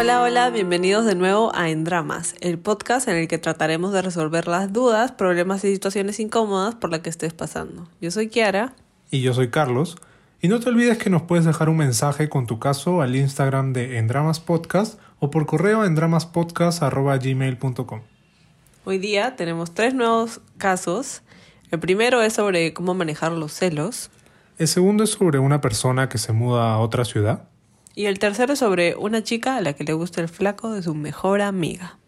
Hola, hola, bienvenidos de nuevo a En Dramas, el podcast en el que trataremos de resolver las dudas, problemas y situaciones incómodas por las que estés pasando. Yo soy Kiara. Y yo soy Carlos. Y no te olvides que nos puedes dejar un mensaje con tu caso al Instagram de Endramas Podcast o por correo a endramaspodcast.gmail.com. Hoy día tenemos tres nuevos casos. El primero es sobre cómo manejar los celos. El segundo es sobre una persona que se muda a otra ciudad. Y el tercero es sobre una chica a la que le gusta el flaco de su mejor amiga.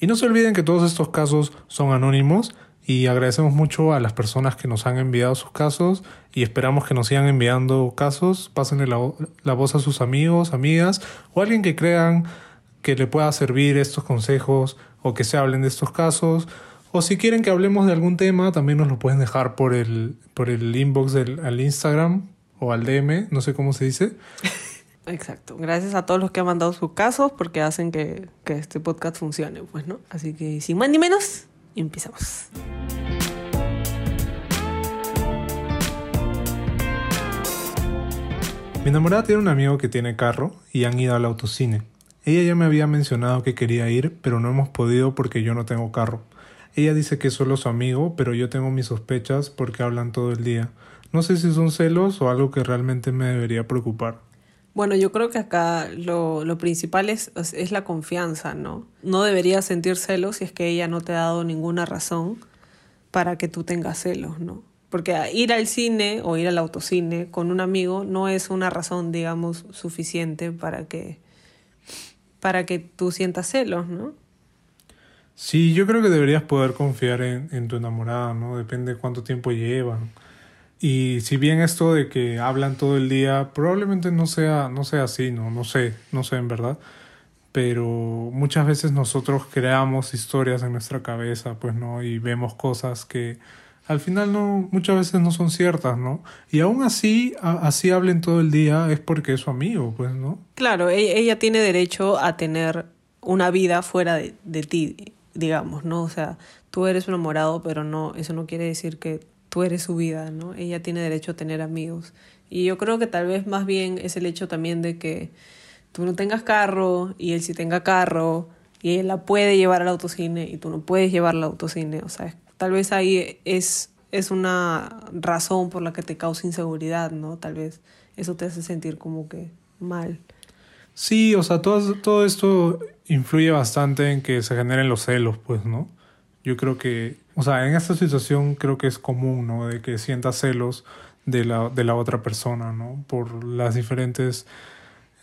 Y no se olviden que todos estos casos son anónimos y agradecemos mucho a las personas que nos han enviado sus casos y esperamos que nos sigan enviando casos. Pásenle la, la voz a sus amigos, amigas o alguien que crean que le pueda servir estos consejos o que se hablen de estos casos. O si quieren que hablemos de algún tema, también nos lo pueden dejar por el, por el inbox del al Instagram o al DM, no sé cómo se dice. Exacto. Gracias a todos los que han mandado sus casos porque hacen que, que este podcast funcione, pues, ¿no? Así que sin más ni menos, empezamos. Mi enamorada tiene un amigo que tiene carro y han ido al autocine. Ella ya me había mencionado que quería ir, pero no hemos podido porque yo no tengo carro. Ella dice que es solo su amigo, pero yo tengo mis sospechas porque hablan todo el día. No sé si son celos o algo que realmente me debería preocupar. Bueno, yo creo que acá lo, lo principal es, es la confianza, ¿no? No deberías sentir celos si es que ella no te ha dado ninguna razón para que tú tengas celos, ¿no? Porque ir al cine o ir al autocine con un amigo no es una razón, digamos, suficiente para que, para que tú sientas celos, ¿no? Sí, yo creo que deberías poder confiar en, en tu enamorada, ¿no? Depende de cuánto tiempo llevan. Y si bien esto de que hablan todo el día, probablemente no sea, no sea así, ¿no? No sé, no sé en verdad. Pero muchas veces nosotros creamos historias en nuestra cabeza, pues, ¿no? Y vemos cosas que al final no, muchas veces no son ciertas, ¿no? Y aún así, a, así hablen todo el día, es porque es su amigo, pues, ¿no? Claro, ella, ella tiene derecho a tener una vida fuera de, de ti, digamos, ¿no? O sea, tú eres enamorado, pero no, eso no quiere decir que tú eres su vida, ¿no? Ella tiene derecho a tener amigos. Y yo creo que tal vez más bien es el hecho también de que tú no tengas carro y él sí tenga carro y él la puede llevar al autocine y tú no puedes llevarla al autocine. O sea, tal vez ahí es, es una razón por la que te causa inseguridad, ¿no? Tal vez eso te hace sentir como que mal. Sí, o sea, todo, todo esto influye bastante en que se generen los celos, pues, ¿no? Yo creo que, o sea, en esta situación creo que es común, ¿no? De que sientas celos de la, de la otra persona, ¿no? Por las diferentes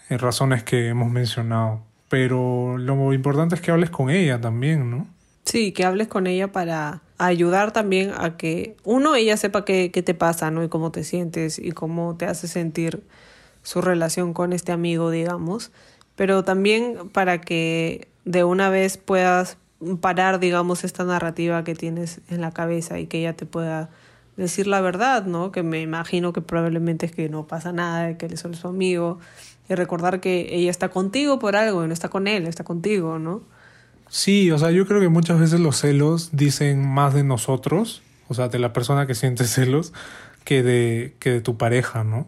eh, razones que hemos mencionado. Pero lo importante es que hables con ella también, ¿no? Sí, que hables con ella para ayudar también a que, uno, ella sepa qué, qué te pasa, ¿no? Y cómo te sientes y cómo te hace sentir su relación con este amigo, digamos. Pero también para que de una vez puedas parar, digamos, esta narrativa que tienes en la cabeza y que ella te pueda decir la verdad, ¿no? Que me imagino que probablemente es que no pasa nada, que él es solo su amigo. Y recordar que ella está contigo por algo, no está con él, está contigo, ¿no? Sí, o sea, yo creo que muchas veces los celos dicen más de nosotros, o sea, de la persona que siente celos, que de, que de tu pareja, ¿no?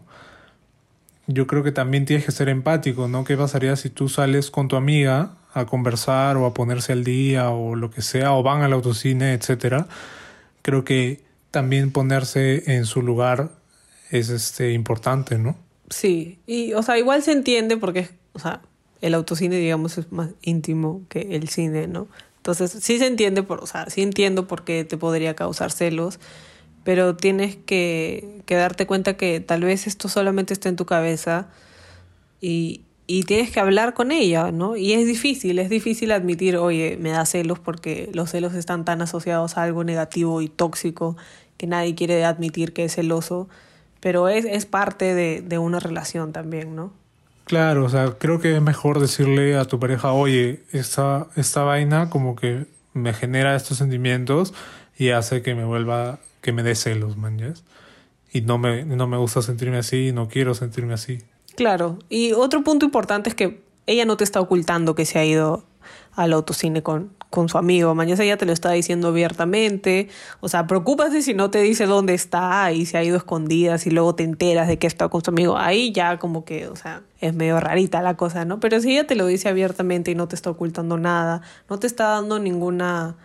Yo creo que también tienes que ser empático, ¿no? ¿Qué pasaría si tú sales con tu amiga a conversar o a ponerse al día o lo que sea, o van al autocine, etcétera, creo que también ponerse en su lugar es este importante, ¿no? Sí, y o sea, igual se entiende porque, o sea, el autocine, digamos, es más íntimo que el cine, ¿no? Entonces, sí se entiende, por, o sea, sí entiendo por qué te podría causar celos, pero tienes que, que darte cuenta que tal vez esto solamente está en tu cabeza y, y tienes que hablar con ella, ¿no? Y es difícil, es difícil admitir, oye, me da celos porque los celos están tan asociados a algo negativo y tóxico que nadie quiere admitir que es celoso, pero es, es parte de, de una relación también, ¿no? Claro, o sea, creo que es mejor decirle a tu pareja, oye, esta, esta vaina como que me genera estos sentimientos y hace que me vuelva, que me dé celos, man. Y no me, no me gusta sentirme así, no quiero sentirme así. Claro, y otro punto importante es que ella no te está ocultando que se ha ido al autocine con, con su amigo. Mañana ya te lo está diciendo abiertamente. O sea, preocúpate si no te dice dónde está y se ha ido escondida, y luego te enteras de que está con su amigo. Ahí ya como que, o sea, es medio rarita la cosa, ¿no? Pero si ella te lo dice abiertamente y no te está ocultando nada, no te está dando ninguna,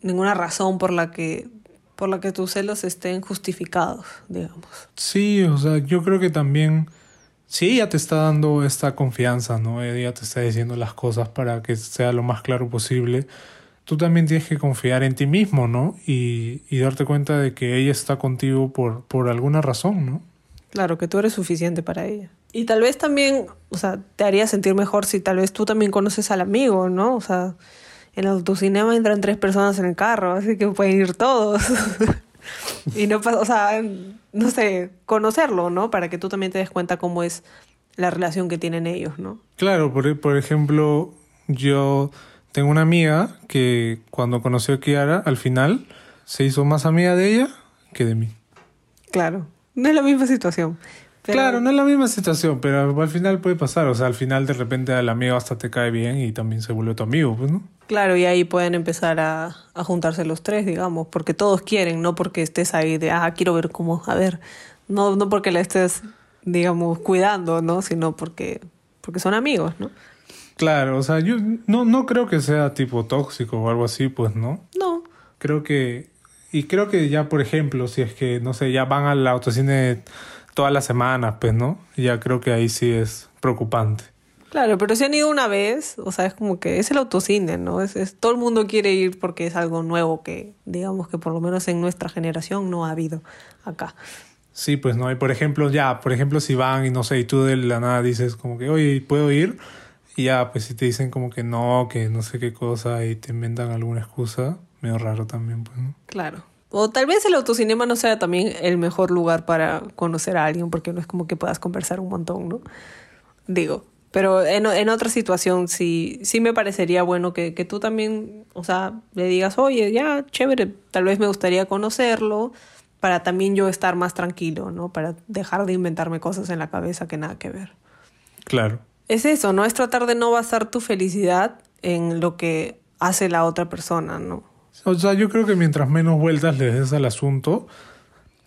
ninguna razón por la que por la que tus celos estén justificados, digamos. Sí, o sea, yo creo que también si ella te está dando esta confianza, ¿no? Ella te está diciendo las cosas para que sea lo más claro posible. Tú también tienes que confiar en ti mismo, ¿no? Y, y darte cuenta de que ella está contigo por, por alguna razón, ¿no? Claro, que tú eres suficiente para ella. Y tal vez también, o sea, te haría sentir mejor si tal vez tú también conoces al amigo, ¿no? O sea, en el autocinema entran tres personas en el carro, así que pueden ir todos. y no pasa, o sea, no sé, conocerlo, ¿no? Para que tú también te des cuenta cómo es la relación que tienen ellos, ¿no? Claro, por, por ejemplo, yo tengo una amiga que cuando conoció a Kiara, al final se hizo más amiga de ella que de mí. Claro, no es la misma situación. Claro, no es la misma situación, pero al final puede pasar. O sea, al final de repente al amigo hasta te cae bien y también se vuelve tu amigo, pues, ¿no? Claro, y ahí pueden empezar a, a juntarse los tres, digamos, porque todos quieren, no porque estés ahí de, ah, quiero ver cómo, a ver, no, no porque la estés, digamos, cuidando, ¿no? Sino porque, porque son amigos, ¿no? Claro, o sea, yo no, no creo que sea tipo tóxico o algo así, pues, ¿no? No. Creo que, y creo que ya, por ejemplo, si es que, no sé, ya van al autocine todas las semanas, pues, ¿no? Ya creo que ahí sí es preocupante. Claro, pero si han ido una vez, o sea, es como que es el autocine, ¿no? Es, es, todo el mundo quiere ir porque es algo nuevo que, digamos que por lo menos en nuestra generación no ha habido acá. Sí, pues no, y por ejemplo, ya, por ejemplo, si van y no sé, y tú de la nada dices como que, oye, ¿puedo ir? Y ya, pues si te dicen como que no, que no sé qué cosa y te inventan alguna excusa, medio raro también, pues, ¿no? Claro. O tal vez el autocinema no sea también el mejor lugar para conocer a alguien, porque no es como que puedas conversar un montón, ¿no? Digo, pero en, en otra situación sí, sí me parecería bueno que, que tú también, o sea, le digas, oye, ya, chévere, tal vez me gustaría conocerlo, para también yo estar más tranquilo, ¿no? Para dejar de inventarme cosas en la cabeza que nada que ver. Claro. Es eso, ¿no? Es tratar de no basar tu felicidad en lo que hace la otra persona, ¿no? O sea, yo creo que mientras menos vueltas le des al asunto,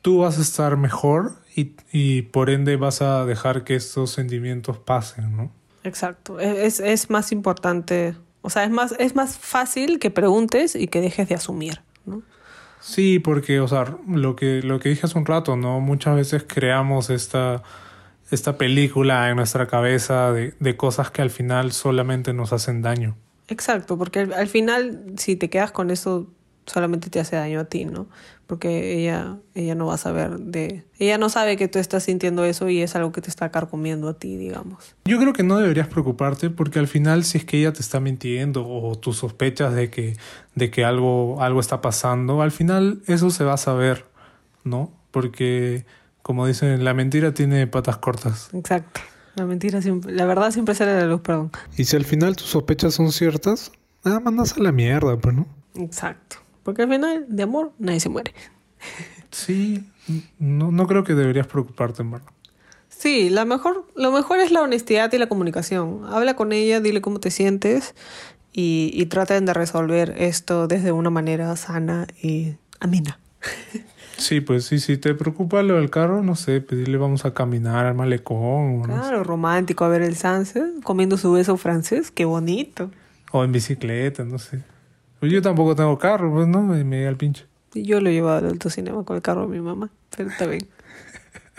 tú vas a estar mejor y, y por ende vas a dejar que estos sentimientos pasen, ¿no? Exacto. Es, es más importante, o sea, es más, es más fácil que preguntes y que dejes de asumir, ¿no? Sí, porque, o sea, lo que, lo que dije hace un rato, ¿no? Muchas veces creamos esta, esta película en nuestra cabeza de, de cosas que al final solamente nos hacen daño. Exacto, porque al, al, final si te quedas con eso solamente te hace daño a ti, ¿no? Porque ella ella no va a saber de ella no sabe que tú estás sintiendo eso y es algo que te está carcomiendo a ti, digamos. Yo creo que no deberías preocuparte porque al final si es que ella te está mintiendo o tú sospechas de que de que algo algo está pasando, al final eso se va a saber, ¿no? Porque como dicen, la mentira tiene patas cortas. Exacto. La mentira siempre, la verdad siempre sale a la luz, perdón. Y si al final tus sospechas son ciertas, nada, mandas a la mierda, pues, ¿no? Exacto. Porque al final, de amor, nadie se muere. Sí, no, no creo que deberías preocuparte, en verdad. Sí, la mejor, lo mejor es la honestidad y la comunicación. Habla con ella, dile cómo te sientes y, y traten de resolver esto desde una manera sana y amena. Sí, pues sí, si te preocupa lo del carro, no sé, pedirle vamos a caminar al malecón. Claro, no romántico, a ver el sunset, comiendo su beso francés, qué bonito. O en bicicleta, no sé. Pues yo tampoco tengo carro, pues no, me, me llega el pinche. Yo lo he llevado al autocinema con el carro de mi mamá, pero está bien.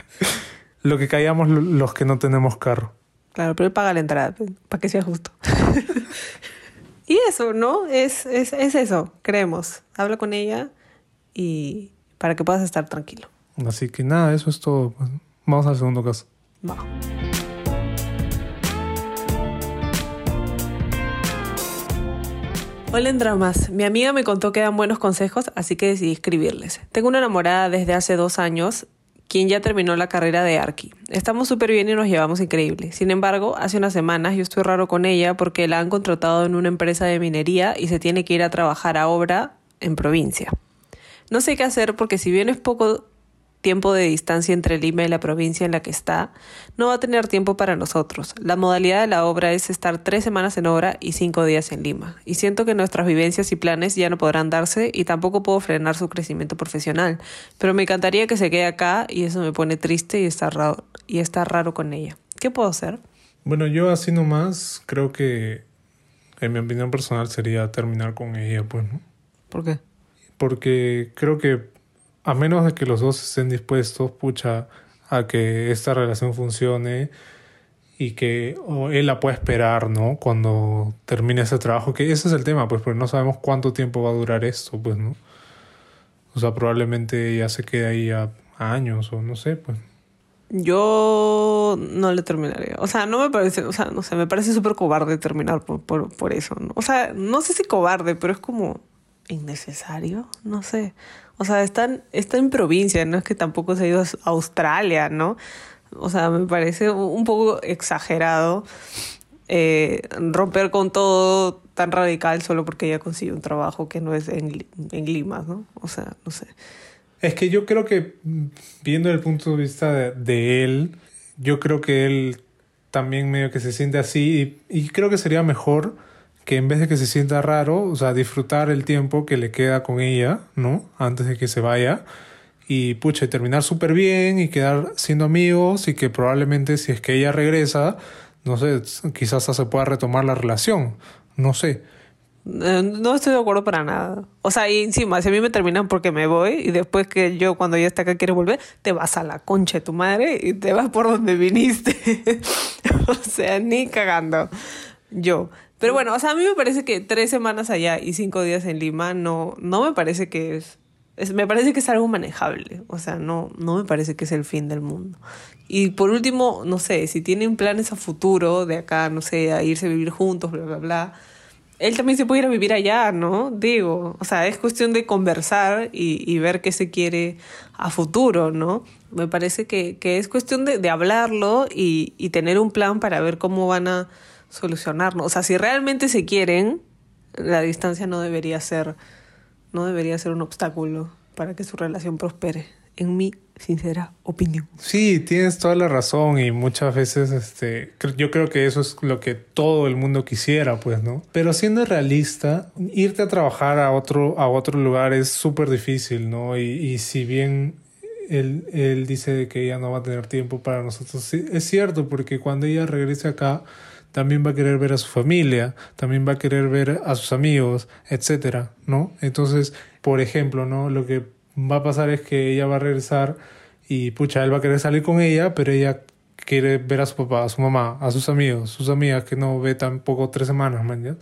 lo que callamos los que no tenemos carro. Claro, pero él paga la entrada, para que sea justo. y eso, ¿no? Es, es, es eso, creemos. Habla con ella y para que puedas estar tranquilo. Así que nada, eso es todo. Pues. Vamos al segundo caso. Va. Hola en dramas, mi amiga me contó que dan buenos consejos, así que decidí escribirles. Tengo una enamorada desde hace dos años, quien ya terminó la carrera de Arqui. Estamos súper bien y nos llevamos increíble. Sin embargo, hace unas semanas yo estoy raro con ella porque la han contratado en una empresa de minería y se tiene que ir a trabajar a obra en provincia. No sé qué hacer porque si bien es poco tiempo de distancia entre Lima y la provincia en la que está, no va a tener tiempo para nosotros. La modalidad de la obra es estar tres semanas en obra y cinco días en Lima. Y siento que nuestras vivencias y planes ya no podrán darse y tampoco puedo frenar su crecimiento profesional. Pero me encantaría que se quede acá y eso me pone triste y está raro, y está raro con ella. ¿Qué puedo hacer? Bueno, yo así nomás creo que, en mi opinión personal, sería terminar con ella, pues, ¿no? ¿Por qué? Porque creo que a menos de que los dos estén dispuestos, pucha, a que esta relación funcione y que él la pueda esperar, ¿no? Cuando termine ese trabajo, que ese es el tema, pues, porque no sabemos cuánto tiempo va a durar esto, pues, ¿no? O sea, probablemente ya se quede ahí a años o no sé, pues. Yo no le terminaría. O sea, no me parece, o sea, no sé, me parece súper cobarde terminar por, por, por eso. ¿no? O sea, no sé si cobarde, pero es como innecesario, no sé. O sea, están, está en provincia, no es que tampoco se ha ido a Australia, ¿no? O sea, me parece un poco exagerado eh, romper con todo tan radical solo porque ella consiguió un trabajo que no es en, en Lima, ¿no? O sea, no sé. Es que yo creo que, viendo el punto de vista de, él, yo creo que él también medio que se siente así y, creo que sería mejor que en vez de que se sienta raro, o sea, disfrutar el tiempo que le queda con ella, ¿no? Antes de que se vaya y pucha, terminar súper bien y quedar siendo amigos y que probablemente si es que ella regresa, no sé, quizás se pueda retomar la relación, no sé. Eh, no estoy de acuerdo para nada. O sea, y encima, si a mí me terminan porque me voy y después que yo cuando ya está acá quiero volver, te vas a la concha de tu madre y te vas por donde viniste. o sea, ni cagando. Yo. Pero bueno, o sea, a mí me parece que tres semanas allá y cinco días en Lima no, no me parece que es, es, me parece que es algo manejable. O sea, no, no me parece que es el fin del mundo. Y por último, no sé, si tienen planes a futuro de acá, no sé, a irse a vivir juntos, bla, bla, bla él también se puede ir a vivir allá, ¿no? Digo, o sea, es cuestión de conversar y, y ver qué se quiere a futuro, ¿no? Me parece que, que es cuestión de, de hablarlo y, y, tener un plan para ver cómo van a solucionarlo. O sea, si realmente se quieren, la distancia no debería ser, no debería ser un obstáculo para que su relación prospere, en mi sincera opinión. Sí, tienes toda la razón y muchas veces este, yo creo que eso es lo que todo el mundo quisiera, pues, ¿no? Pero siendo realista, irte a trabajar a otro, a otro lugar es súper difícil, ¿no? Y, y si bien él, él dice que ella no va a tener tiempo para nosotros, es cierto, porque cuando ella regrese acá, también va a querer ver a su familia, también va a querer ver a sus amigos, etcétera, ¿no? Entonces, por ejemplo, ¿no? Lo que va a pasar es que ella va a regresar y pucha, él va a querer salir con ella, pero ella quiere ver a su papá, a su mamá, a sus amigos, sus amigas que no ve tampoco tres semanas, man,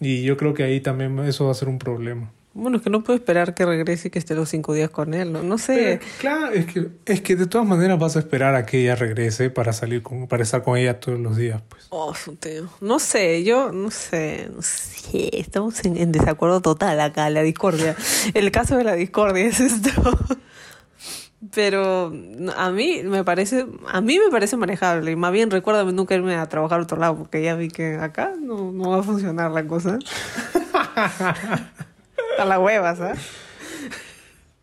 Y yo creo que ahí también eso va a ser un problema. Bueno, es que no puedo esperar que regrese y que esté los cinco días con él, ¿no? No sé. claro, es que, es que de todas maneras vas a esperar a que ella regrese para salir con, para estar con ella todos los días, pues. Oh, tío. No sé, yo no sé, no sé. Estamos en, en desacuerdo total acá, la discordia. El caso de la discordia es esto. Pero a mí me parece, a mí me parece manejable. Y más bien recuérdame nunca irme a trabajar a otro lado, porque ya vi que acá no, no va a funcionar la cosa. a la hueva, ¿sabes?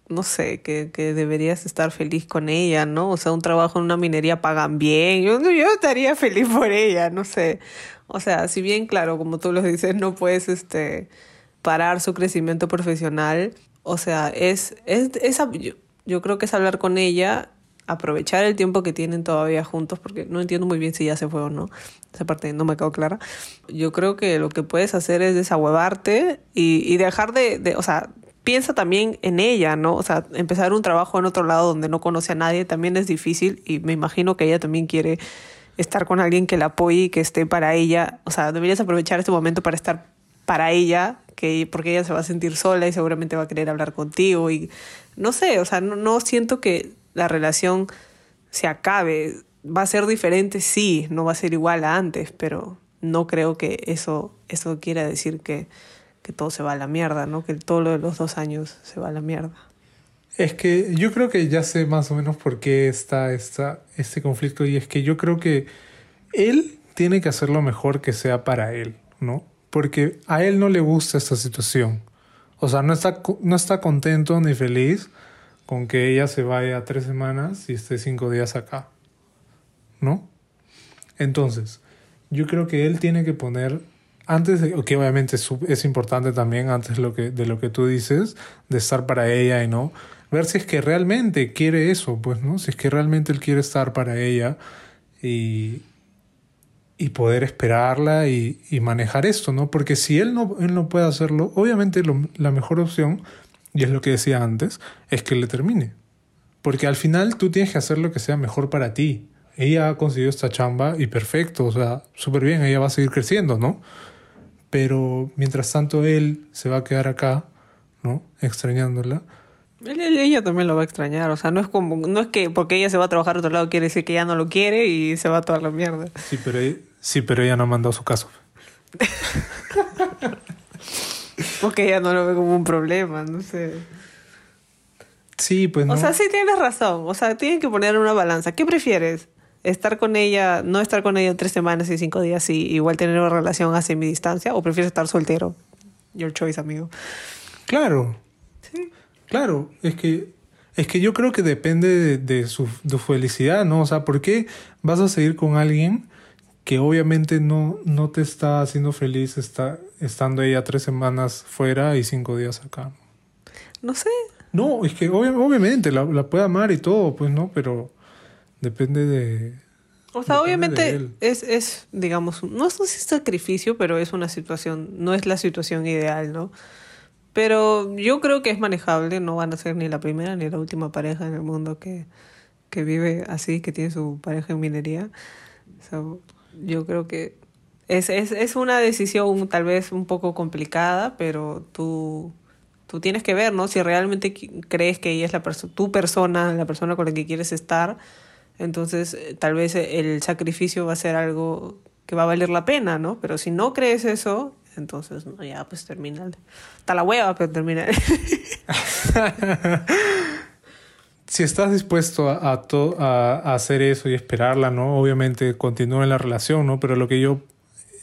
No sé, que, que deberías estar feliz con ella, ¿no? O sea, un trabajo en una minería pagan bien. Yo, yo estaría feliz por ella, no sé. O sea, si bien, claro, como tú lo dices, no puedes este, parar su crecimiento profesional. O sea, es, es, esa, yo, yo creo que es hablar con ella aprovechar el tiempo que tienen todavía juntos, porque no entiendo muy bien si ya se fue o no. Esa parte no me quedó clara. Yo creo que lo que puedes hacer es desahuevarte y, y dejar de, o sea, piensa también en ella, ¿no? O sea, empezar un trabajo en otro lado donde no conoce a nadie también es difícil y me imagino que ella también quiere estar con alguien que la apoye y que esté para ella. O sea, deberías aprovechar este momento para estar para ella, que, porque ella se va a sentir sola y seguramente va a querer hablar contigo y no sé, o sea, no, no siento que la relación se acabe. Va a ser diferente, sí, no va a ser igual a antes, pero no creo que eso, eso quiera decir que, que todo se va a la mierda, ¿no? Que todo lo de los dos años se va a la mierda. Es que yo creo que ya sé más o menos por qué está esta, este conflicto y es que yo creo que él tiene que hacer lo mejor que sea para él, ¿no? Porque a él no le gusta esta situación. O sea, no está, no está contento ni feliz con que ella se vaya tres semanas y esté cinco días acá. ¿No? Entonces, yo creo que él tiene que poner, antes de, que obviamente es, importante también, antes lo, que, de lo que tú dices, de estar para ella y no, ver si es que realmente quiere eso, pues, ¿no? Si es que realmente él quiere estar para ella y, y poder esperarla y, y, manejar esto, ¿no? Porque si él no, él no puede hacerlo, obviamente la mejor opción, y es lo que decía antes, es que le termine. Porque al final tú tienes que hacer lo que sea mejor para ti. Ella ha conseguido esta chamba y perfecto, o sea, súper bien, ella va a seguir creciendo, ¿no? Pero mientras tanto él se va a quedar acá, ¿no? Extrañándola. Ella también lo va a extrañar, o sea, no es como, no es que porque ella se va a trabajar a otro lado quiere decir que ya no lo quiere y se va a toda la mierda. Sí, pero Sí, pero ella no ha mandado su caso. Porque ella no lo ve como un problema, no sé. Sí, pues no. O sea, sí tienes razón. O sea, tienen que poner una balanza. ¿Qué prefieres? ¿Estar con ella, no estar con ella tres semanas y cinco días y igual tener una relación a mi distancia? ¿O prefieres estar soltero? Your choice, amigo. Claro. Sí. Claro. Es que, es que yo creo que depende de, de su de felicidad, ¿no? O sea, ¿por qué vas a seguir con alguien que obviamente no, no te está haciendo feliz está, estando ella tres semanas fuera y cinco días acá. No sé. No, es que obviamente la, la, puede amar y todo, pues no, pero depende de... O sea, obviamente es, es, digamos, no es un sacrificio, pero es una situación, no es la situación ideal, ¿no? Pero yo creo que es manejable, no van a ser ni la primera ni la última pareja en el mundo que, que vive así, que tiene su pareja en minería. So, yo creo que es, es, es una decisión tal vez un poco complicada, pero tú, tú tienes que ver, ¿no? Si realmente crees que ella es la tu persona, la persona con la que quieres estar, entonces eh, tal vez el sacrificio va a ser algo que va a valer la pena, ¿no? Pero si no crees eso, entonces no, ya pues termina. Está la hueva, pero termina. si estás dispuesto a, a, a, hacer eso y esperarla, ¿no? Obviamente continúa en la relación, ¿no? Pero lo que yo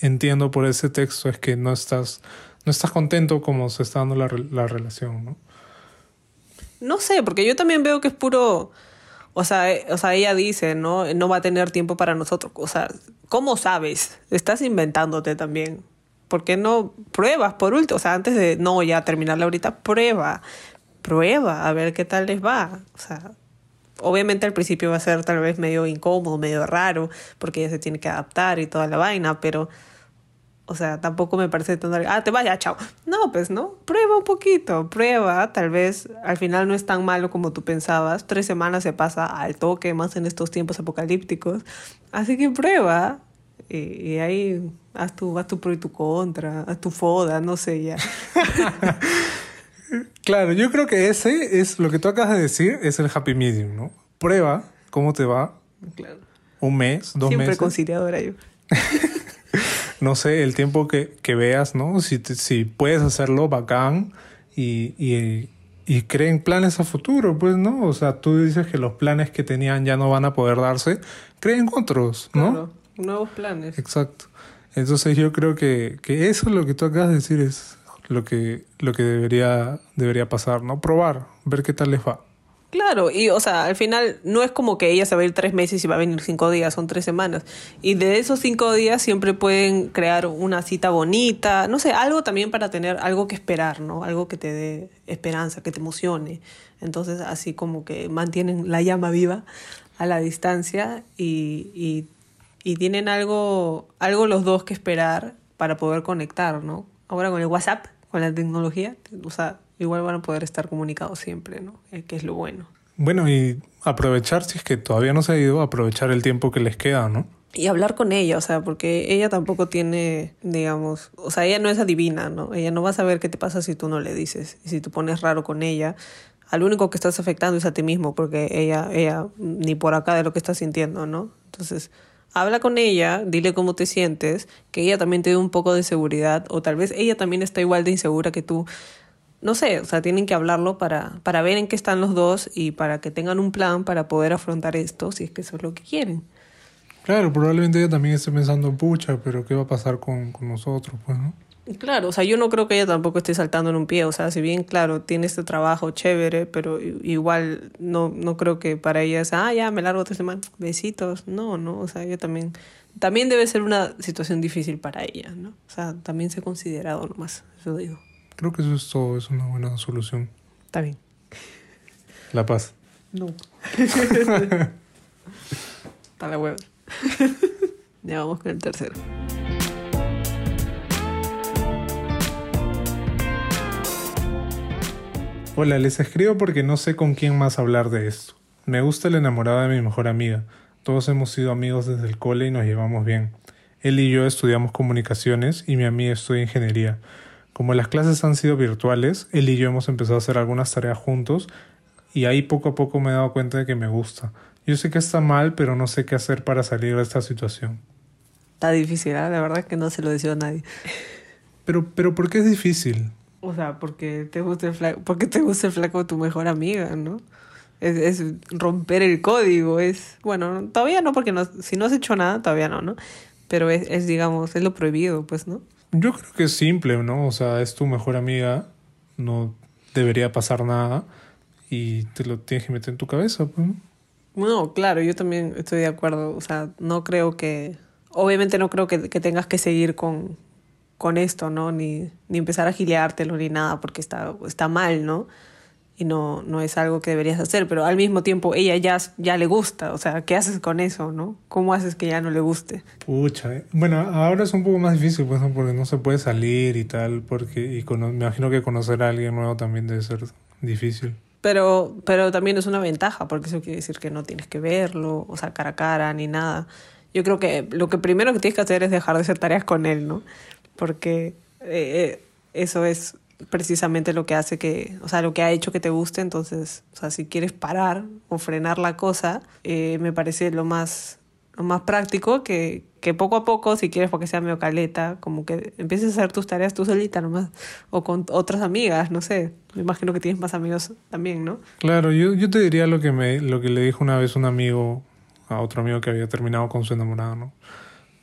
entiendo por ese texto es que no estás, no estás contento como se está dando la, la relación, ¿no? No sé, porque yo también veo que es puro... O sea, eh, o sea, ella dice, ¿no? No va a tener tiempo para nosotros. O sea, ¿cómo sabes? Estás inventándote también. ¿Por qué no pruebas por último? O sea, antes de no ya terminarla ahorita, prueba prueba, a ver qué tal les va. O sea, obviamente al principio va a ser tal vez medio incómodo, medio raro, porque ella se tiene que adaptar y toda la vaina, pero, o sea, tampoco me parece tan... Ah, te vaya, chao. No, pues no, prueba un poquito, prueba, tal vez al final no es tan malo como tú pensabas. Tres semanas se pasa al toque, más en estos tiempos apocalípticos. Así que prueba. Y, y ahí haz tu, haz tu pro y tu contra, haz tu foda, no sé ya. Claro, yo creo que ese es lo que tú acabas de decir, es el happy medium, ¿no? Prueba cómo te va. Claro. Un mes, dos Siempre meses. conciliadora yo. no sé, el tiempo que, que veas, ¿no? Si, si puedes hacerlo, bacán. Y, y, y creen planes a futuro, pues, ¿no? O sea, tú dices que los planes que tenían ya no van a poder darse. Creen otros, ¿no? Claro, nuevos planes. Exacto. Entonces yo creo que, que eso es lo que tú acabas de decir es lo que, lo que debería, debería pasar, ¿no? Probar, ver qué tal les va. Claro, y o sea, al final no es como que ella se va a ir tres meses y va a venir cinco días, son tres semanas. Y de esos cinco días siempre pueden crear una cita bonita, no sé, algo también para tener algo que esperar, ¿no? Algo que te dé esperanza, que te emocione. Entonces, así como que mantienen la llama viva a la distancia y, y, tienen algo, algo los dos que esperar para poder conectar, ¿no? Ahora con el WhatsApp con la tecnología, o sea, igual van a poder estar comunicados siempre, ¿no? Eh, que es lo bueno. Bueno, y aprovechar, si es que todavía no se ha ido, aprovechar el tiempo que les queda, ¿no? Y hablar con ella, o sea, porque ella tampoco tiene, digamos, o sea, ella no es adivina, ¿no? Ella no va a saber qué te pasa si tú no le dices. Y si tú pones raro con ella, al único que estás afectando es a ti mismo, porque ella, ella ni por acá de lo que está sintiendo, ¿no? Entonces, habla con ella, dile cómo te sientes, que ella también te dé un poco de seguridad, o tal vez ella también está igual de insegura que tú. No sé, o sea, tienen que hablarlo para, para ver en qué están los dos y para que tengan un plan para poder afrontar esto, si es que eso es lo que quieren. Claro, probablemente ella también esté pensando, pucha, pero ¿qué va a pasar con, con nosotros? Pues, ¿no? Claro, o sea, yo no creo que ella tampoco esté saltando en un pie, o sea, si bien, claro, tiene este trabajo chévere, pero igual no, no creo que para ella es, ah, ya, me largo tres semanas, besitos, no, no, o sea, ella también, también debe ser una situación difícil para ella, ¿no? O sea, también se ha considerado nomás, eso digo. Creo que eso es todo, es una buena solución. Está bien. La paz. No. Está la hueva. ya vamos con el tercero. Hola, les escribo porque no sé con quién más hablar de esto. Me gusta la enamorada de mi mejor amiga. Todos hemos sido amigos desde el cole y nos llevamos bien. Él y yo estudiamos comunicaciones y mi amiga estudia ingeniería. Como las clases han sido virtuales, él y yo hemos empezado a hacer algunas tareas juntos y ahí poco a poco me he dado cuenta de que me gusta. Yo sé que está mal, pero no sé qué hacer para salir de esta situación. Está difícil, ¿eh? la verdad que no se lo deseo a nadie. Pero, pero ¿por qué es difícil? O sea, porque te gusta el flaco, porque te gusta el flaco tu mejor amiga, ¿no? Es, es romper el código, es, bueno, todavía no, porque no, si no has hecho nada, todavía no, ¿no? Pero es, es, digamos, es lo prohibido, pues, ¿no? Yo creo que es simple, ¿no? O sea, es tu mejor amiga, no debería pasar nada y te lo tienes que meter en tu cabeza, pues. No, claro, yo también estoy de acuerdo. O sea, no creo que. Obviamente no creo que, que tengas que seguir con, con esto, ¿no? Ni, ni empezar a gileártelo ni nada, porque está, está mal, ¿no? Y no, no es algo que deberías hacer, pero al mismo tiempo ella ya, ya le gusta, o sea, ¿qué haces con eso, no? ¿Cómo haces que ya no le guste? Pucha, eh. bueno, ahora es un poco más difícil, pues, porque no se puede salir y tal, porque y me imagino que conocer a alguien nuevo también debe ser difícil. Pero, pero también es una ventaja, porque eso quiere decir que no tienes que verlo, o sea, cara a cara, ni nada. Yo creo que lo que primero que tienes que hacer es dejar de hacer tareas con él, ¿no? Porque eh, eso es precisamente lo que hace que, o sea, lo que ha hecho que te guste, entonces, o sea, si quieres parar o frenar la cosa, eh, me parece lo más, lo más práctico que, que poco a poco, si quieres porque sea medio caleta, como que empieces a hacer tus tareas tú solita nomás, o con otras amigas, no sé, me imagino que tienes más amigos también, ¿no? Claro, yo, yo te diría lo que, me, lo que le dijo una vez un amigo a otro amigo que había terminado con su enamorada, ¿no?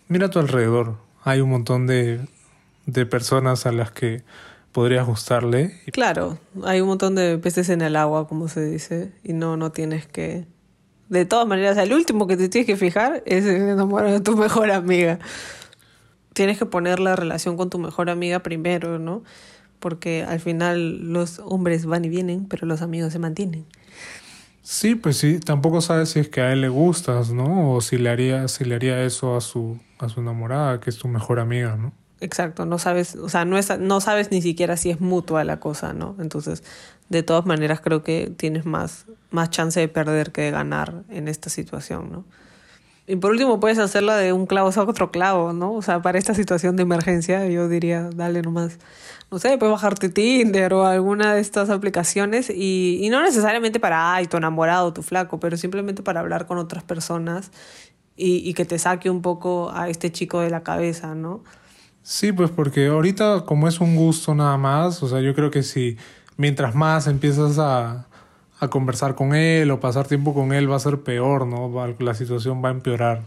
Mira a tu alrededor, hay un montón de de personas a las que podrías gustarle. Claro, hay un montón de peces en el agua, como se dice, y no, no tienes que... De todas maneras, el último que te tienes que fijar es en enamorar de tu mejor amiga. Tienes que poner la relación con tu mejor amiga primero, ¿no? Porque al final los hombres van y vienen, pero los amigos se mantienen. Sí, pues sí, tampoco sabes si es que a él le gustas, ¿no? O si le haría, si le haría eso a su, a su enamorada, que es tu mejor amiga, ¿no? Exacto, no sabes, o sea, no, es, no sabes ni siquiera si es mutua la cosa, ¿no? Entonces, de todas maneras, creo que tienes más, más chance de perder que de ganar en esta situación, ¿no? Y por último, puedes hacerla de un clavo saca otro clavo, ¿no? O sea, para esta situación de emergencia, yo diría, dale nomás. No sé, puedes bajarte Tinder o alguna de estas aplicaciones y, y no necesariamente para, ay, tu enamorado, tu flaco, pero simplemente para hablar con otras personas y, y que te saque un poco a este chico de la cabeza, ¿no? Sí, pues porque ahorita como es un gusto nada más, o sea, yo creo que si mientras más empiezas a, a conversar con él o pasar tiempo con él va a ser peor, ¿no? La situación va a empeorar.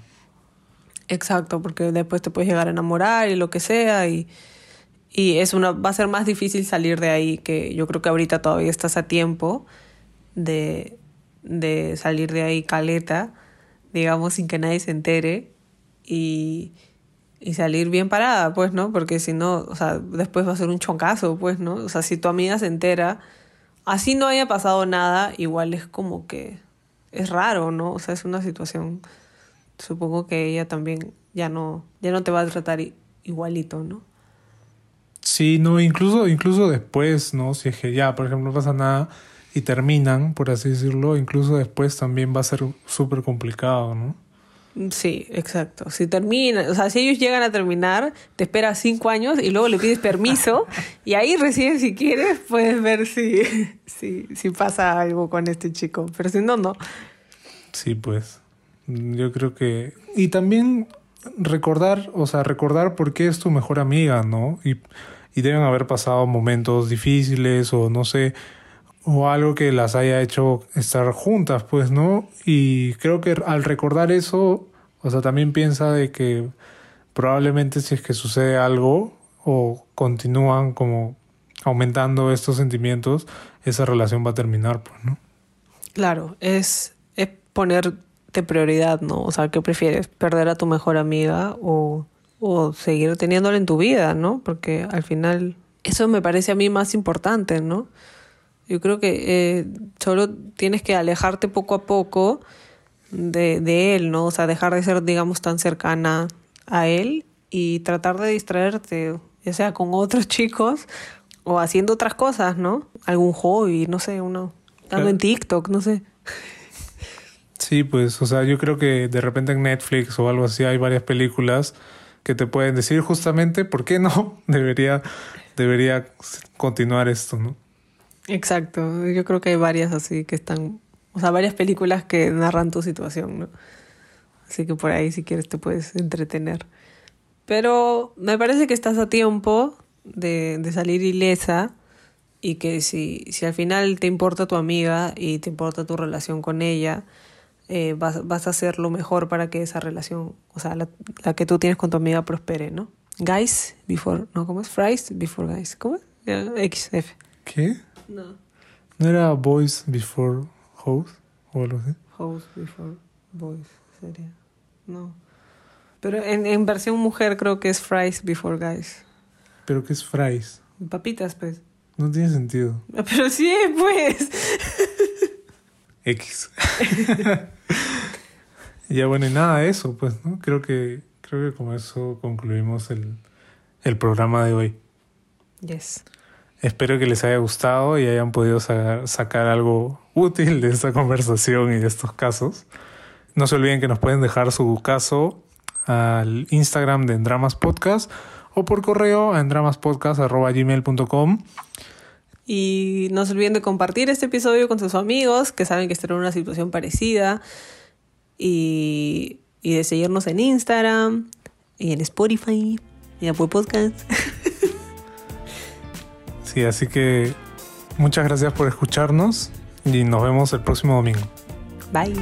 Exacto, porque después te puedes llegar a enamorar y lo que sea y, y es una, va a ser más difícil salir de ahí, que yo creo que ahorita todavía estás a tiempo de, de salir de ahí caleta, digamos, sin que nadie se entere y y salir bien parada, pues, ¿no? Porque si no, o sea, después va a ser un choncazo, pues, ¿no? O sea, si tu amiga se entera, así no haya pasado nada, igual es como que es raro, ¿no? O sea, es una situación, supongo que ella también ya no, ya no te va a tratar igualito, ¿no? Sí, no, incluso, incluso después, ¿no? Si es que ya, por ejemplo, no pasa nada y terminan, por así decirlo, incluso después también va a ser súper complicado, ¿no? Sí, exacto. Si termina, o sea, si ellos llegan a terminar, te esperas cinco años y luego le pides permiso y ahí recién si quieres puedes ver si, si, si pasa algo con este chico. Pero si no, no. Sí, pues. Yo creo que... Y también recordar, o sea, recordar por qué es tu mejor amiga, ¿no? Y, y deben haber pasado momentos difíciles o no sé, o algo que las haya hecho estar juntas, pues, ¿no? Y creo que al recordar eso, o sea, también piensa de que probablemente si es que sucede algo, o continúan como aumentando estos sentimientos, esa relación va a terminar, pues, ¿no? Claro, es, es ponerte prioridad, ¿no? O sea, ¿qué prefieres? ¿Perder a tu mejor amiga o, o seguir teniéndola en tu vida, ¿no? Porque al final eso me parece a mí más importante, ¿no? Yo creo que eh, solo tienes que alejarte poco a poco de, de él, ¿no? O sea, dejar de ser, digamos, tan cercana a él y tratar de distraerte, ya sea con otros chicos o haciendo otras cosas, ¿no? Algún hobby, no sé, uno dando en TikTok, no sé. Sí, pues, o sea, yo creo que de repente en Netflix o algo así hay varias películas que te pueden decir justamente por qué no debería, debería continuar esto, ¿no? Exacto, yo creo que hay varias así que están, o sea, varias películas que narran tu situación, ¿no? Así que por ahí si quieres te puedes entretener. Pero me parece que estás a tiempo de, de salir ilesa y que si, si al final te importa tu amiga y te importa tu relación con ella, eh, vas, vas a hacer lo mejor para que esa relación, o sea, la, que tú tienes con tu amiga prospere, ¿no? Guys before, no, ¿cómo es? Fries before guys, ¿cómo es? XF. ¿Qué? No. ¿No era Boys Before Hoes o algo así? Hoes before boys sería. No. Pero en, en versión mujer creo que es fries before guys. ¿Pero qué es fries? Papitas, pues. No tiene sentido. Pero sí, pues. X. ya bueno, y nada de eso, pues, ¿no? Creo que, creo que con eso concluimos el, el programa de hoy. Yes. Espero que les haya gustado y hayan podido sacar, algo útil de esta conversación y de estos casos. No se olviden que nos pueden dejar su caso al Instagram de Endramas Podcast o por correo a endramaspodcast.gmail.com. Y no se olviden de compartir este episodio con sus amigos que saben que están en una situación parecida. Y, y de seguirnos en Instagram y en Spotify y en Apple Podcast. Sí, así que muchas gracias por escucharnos y nos vemos el próximo domingo. Bye.